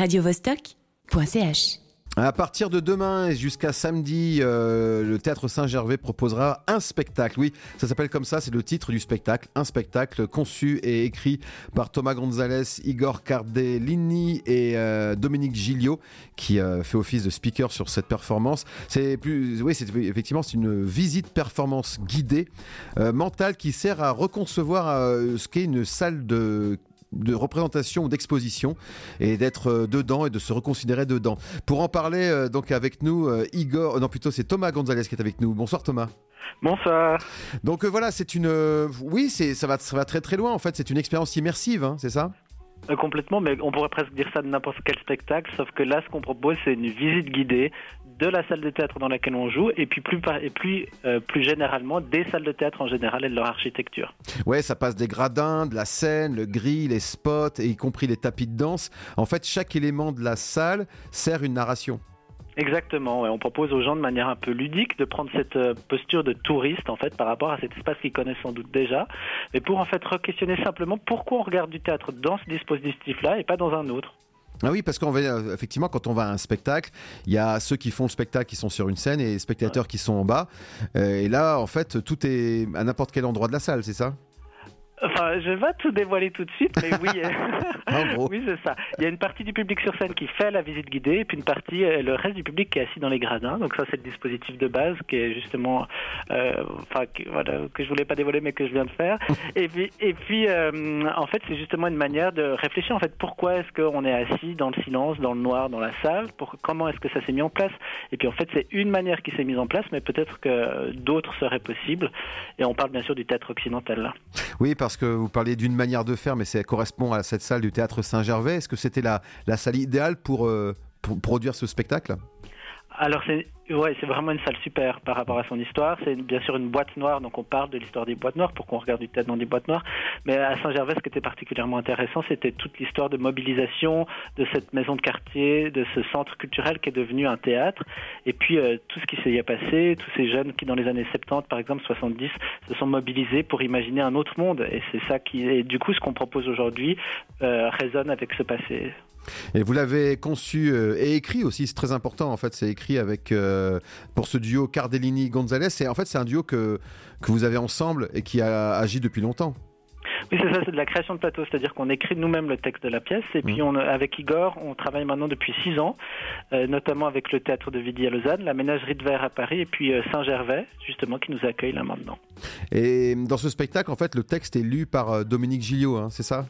radiovostok.ch. À partir de demain et jusqu'à samedi, euh, le théâtre Saint-Gervais proposera un spectacle. Oui, ça s'appelle comme ça, c'est le titre du spectacle. Un spectacle conçu et écrit par Thomas Gonzalez, Igor Cardellini et euh, Dominique Gilliot, qui euh, fait office de speaker sur cette performance. C'est plus, oui, effectivement c'est une visite performance guidée mentale qui sert à reconcevoir ce qu'est une salle de de représentation ou d'exposition et d'être euh, dedans et de se reconsidérer dedans. Pour en parler euh, donc avec nous, euh, Igor, non plutôt c'est Thomas Gonzalez qui est avec nous. Bonsoir Thomas. Bonsoir. Donc voilà, c'est une, oui, c'est ça va, ça va très très loin en fait. C'est une expérience immersive, hein, c'est ça? Complètement, mais on pourrait presque dire ça de n'importe quel spectacle, sauf que là, ce qu'on propose, c'est une visite guidée de la salle de théâtre dans laquelle on joue, et puis plus, et plus, euh, plus généralement des salles de théâtre en général et de leur architecture. Ouais, ça passe des gradins, de la scène, le gris, les spots, et y compris les tapis de danse. En fait, chaque élément de la salle sert une narration. Exactement, on propose aux gens de manière un peu ludique de prendre cette euh, posture de touriste en fait par rapport à cet espace qu'ils connaissent sans doute déjà, mais pour en fait re-questionner simplement pourquoi on regarde du théâtre dans ce dispositif-là et pas dans un autre. Ah oui, parce qu'en euh, effectivement, quand on va à un spectacle, il y a ceux qui font le spectacle qui sont sur une scène et les spectateurs qui sont en bas. Euh, et là, en fait, tout est à n'importe quel endroit de la salle, c'est ça? Enfin, je vais pas tout dévoiler tout de suite, mais oui, oui c'est ça. Il y a une partie du public sur scène qui fait la visite guidée, et puis une partie, euh, le reste du public qui est assis dans les gradins. Donc ça, c'est le dispositif de base qui est justement, euh, enfin, que, voilà, que je voulais pas dévoiler, mais que je viens de faire. et puis, et puis, euh, en fait, c'est justement une manière de réfléchir. En fait, pourquoi est-ce qu'on est assis dans le silence, dans le noir, dans la salle? Pour comment est-ce que ça s'est mis en place? Et puis, en fait, c'est une manière qui s'est mise en place, mais peut-être que d'autres seraient possibles. Et on parle bien sûr du théâtre occidental là. Oui, parce que vous parliez d'une manière de faire, mais ça correspond à cette salle du théâtre Saint-Gervais. Est-ce que c'était la, la, salle idéale pour, euh, pour produire ce spectacle? Alors c'est ouais, c'est vraiment une salle super par rapport à son histoire. C'est bien sûr une boîte noire, donc on parle de l'histoire des boîtes noires pour qu'on regarde du théâtre dans des boîtes noires. Mais à Saint-Gervais, ce qui était particulièrement intéressant, c'était toute l'histoire de mobilisation de cette maison de quartier, de ce centre culturel qui est devenu un théâtre. Et puis euh, tout ce qui s'est y passé, tous ces jeunes qui dans les années 70, par exemple 70, se sont mobilisés pour imaginer un autre monde. Et c'est ça qui, et du coup, ce qu'on propose aujourd'hui euh, résonne avec ce passé. Et vous l'avez conçu euh, et écrit aussi, c'est très important en fait, c'est écrit avec euh, pour ce duo Cardellini-Gonzalez. Et en fait, c'est un duo que, que vous avez ensemble et qui a agi depuis longtemps. Oui, c'est ça, c'est de la création de plateau, c'est-à-dire qu'on écrit nous-mêmes le texte de la pièce, et puis mmh. on, avec Igor, on travaille maintenant depuis six ans, euh, notamment avec le théâtre de Vidi à Lausanne, la ménagerie de verre à Paris, et puis Saint-Gervais, justement, qui nous accueille là maintenant. Et dans ce spectacle, en fait, le texte est lu par Dominique Gilliot, hein, c'est ça?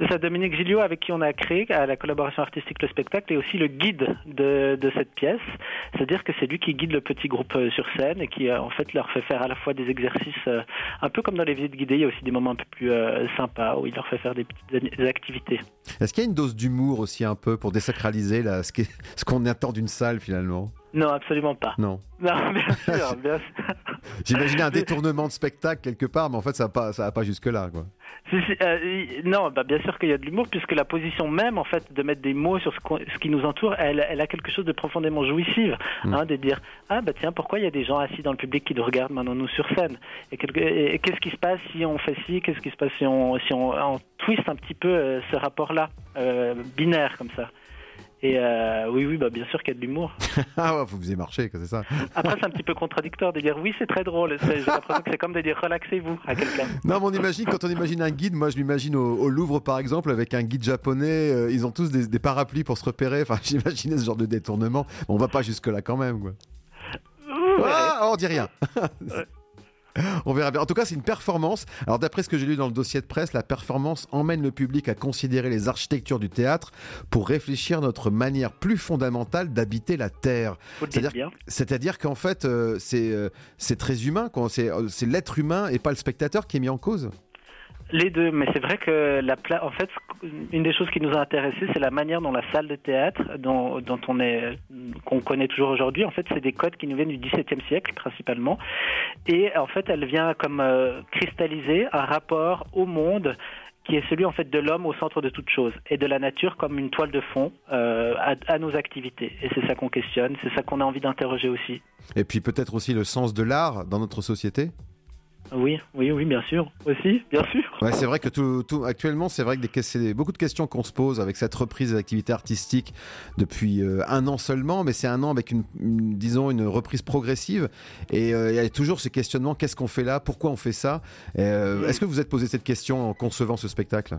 C'est ça, Dominique Gilliot, avec qui on a créé à la collaboration artistique le spectacle et aussi le guide de, de cette pièce. C'est-à-dire que c'est lui qui guide le petit groupe euh, sur scène et qui euh, en fait leur fait faire à la fois des exercices euh, un peu comme dans les visites guidées, il y a aussi des moments un peu plus sympas où il leur fait faire des petites activités. Est-ce qu'il y a une dose d'humour aussi un peu pour désacraliser là, ce qu'on attend d'une salle finalement? Non, absolument pas. Non. Non, bien sûr, bien sûr. J'imaginais un détournement de spectacle quelque part, mais en fait, ça va pas, ça va pas jusque là, quoi. Euh, non, bah, bien sûr qu'il y a de l'humour, puisque la position même, en fait, de mettre des mots sur ce, qui nous entoure, elle, elle, a quelque chose de profondément jouissif, mm. hein, de dire ah bah tiens, pourquoi il y a des gens assis dans le public qui nous regardent maintenant nous sur scène? Et, qu'est-ce qui se passe si on fait ci Qu'est-ce qui se passe si on si on, on twist un petit peu euh, ce rapport-là euh, binaire comme ça? Et euh, oui, oui, bah bien sûr qu'il y a de l'humour. ah ouais, vous faisez marcher, c'est ça. Après, c'est un petit peu contradictoire de dire oui, c'est très drôle. J'ai l'impression que c'est comme de dire relaxez-vous à quelqu'un. Non, mais on imagine, quand on imagine un guide, moi je m'imagine au, Louvre par exemple, avec un guide japonais, euh, ils ont tous des, parapluies pour se repérer. Enfin, j'imaginais ce genre de détournement. On va pas jusque-là quand même, quoi. Ah, on dit rien. On verra bien. En tout cas, c'est une performance. Alors, d'après ce que j'ai lu dans le dossier de presse, la performance emmène le public à considérer les architectures du théâtre pour réfléchir notre manière plus fondamentale d'habiter la terre. C'est-à-dire qu'en fait, euh, euh, c'est très humain. Euh, c'est l'être humain et pas le spectateur qui est mis en cause. Les deux, mais c'est vrai que la en fait, une des choses qui nous a intéressés, c'est la manière dont la salle de théâtre, dont, on est, qu'on connaît toujours aujourd'hui, en fait, c'est des codes qui nous viennent du XVIIe siècle principalement, et en fait, elle vient comme euh, cristalliser un rapport au monde qui est celui en fait de l'homme au centre de toute chose et de la nature comme une toile de fond euh, à, à, nos activités. Et c'est ça qu'on questionne, c'est ça qu'on a envie d'interroger aussi. Et puis peut-être aussi le sens de l'art dans notre société? Oui, oui, oui, bien sûr. Aussi, bien sûr. Ouais, c'est vrai que tout, tout actuellement, c'est vrai que c'est beaucoup de questions qu'on se pose avec cette reprise des activités artistiques depuis euh, un an seulement, mais c'est un an avec une, disons, une reprise progressive. Et euh, il y a toujours ce questionnement qu'est-ce qu'on fait là? Pourquoi on fait ça? Euh, Est-ce que vous êtes posé cette question en concevant ce spectacle?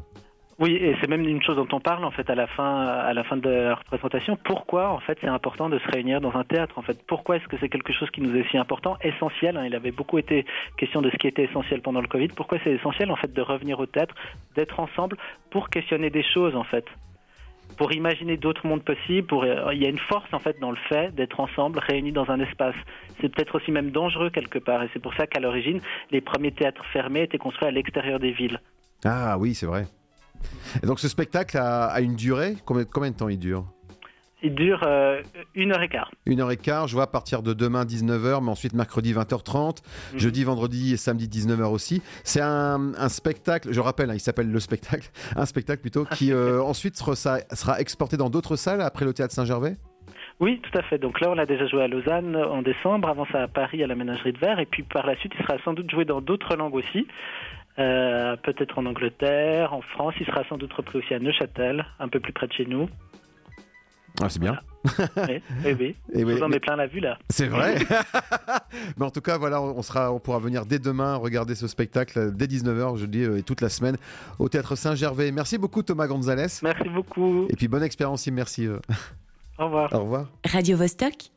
Oui, et c'est même une chose dont on parle en fait à la fin, à la fin de la représentation. Pourquoi en fait c'est important de se réunir dans un théâtre En fait, pourquoi est-ce que c'est quelque chose qui nous est si important, essentiel hein? Il avait beaucoup été question de ce qui était essentiel pendant le Covid. Pourquoi c'est essentiel en fait de revenir au théâtre, d'être ensemble pour questionner des choses en fait? Pour imaginer d'autres mondes possibles. Euh, il y a une force en fait dans le fait d'être ensemble, réunis dans un espace. C'est peut-être aussi même dangereux quelque part, et c'est pour ça qu'à l'origine, les premiers théâtres fermés étaient construits à l'extérieur des villes. Ah oui, c'est vrai. Et donc ce spectacle a, une durée? Combien, combien de temps il dure? Il dure euh, une heure et quart. Une heure et quart, je vois à partir de demain 19h, mais ensuite mercredi 20h30, mhm. jeudi, vendredi et samedi 19h aussi. C'est un, spectacle, je rappelle, hein, il s'appelle Le Spectacle, un spectacle plutôt, qui euh, ensuite sera, sera, exporté dans d'autres salles après le théâtre Saint-Gervais? Oui, tout à fait. Donc là, on a déjà joué à Lausanne en décembre, avant ça à Paris à la Ménagerie de Verre, et puis par la suite, il sera sans doute joué dans d'autres langues aussi. Euh, peut-être en Angleterre, en France. Il sera sans doute repris aussi à Neuchâtel, un peu plus près de chez nous. Ah, c'est bien. oui, oui. Et oui. Vous en mais... plein la vue là. C'est vrai. mais en tout cas, voilà, on, sera, on pourra venir dès demain regarder ce spectacle dès 19h, je dis, euh, et toute la semaine au Théâtre Saint-Gervais. Merci beaucoup Thomas Gonzalez. Merci beaucoup. Et puis bonne expérience immersive. Au revoir. Au revoir. Radio -Vostok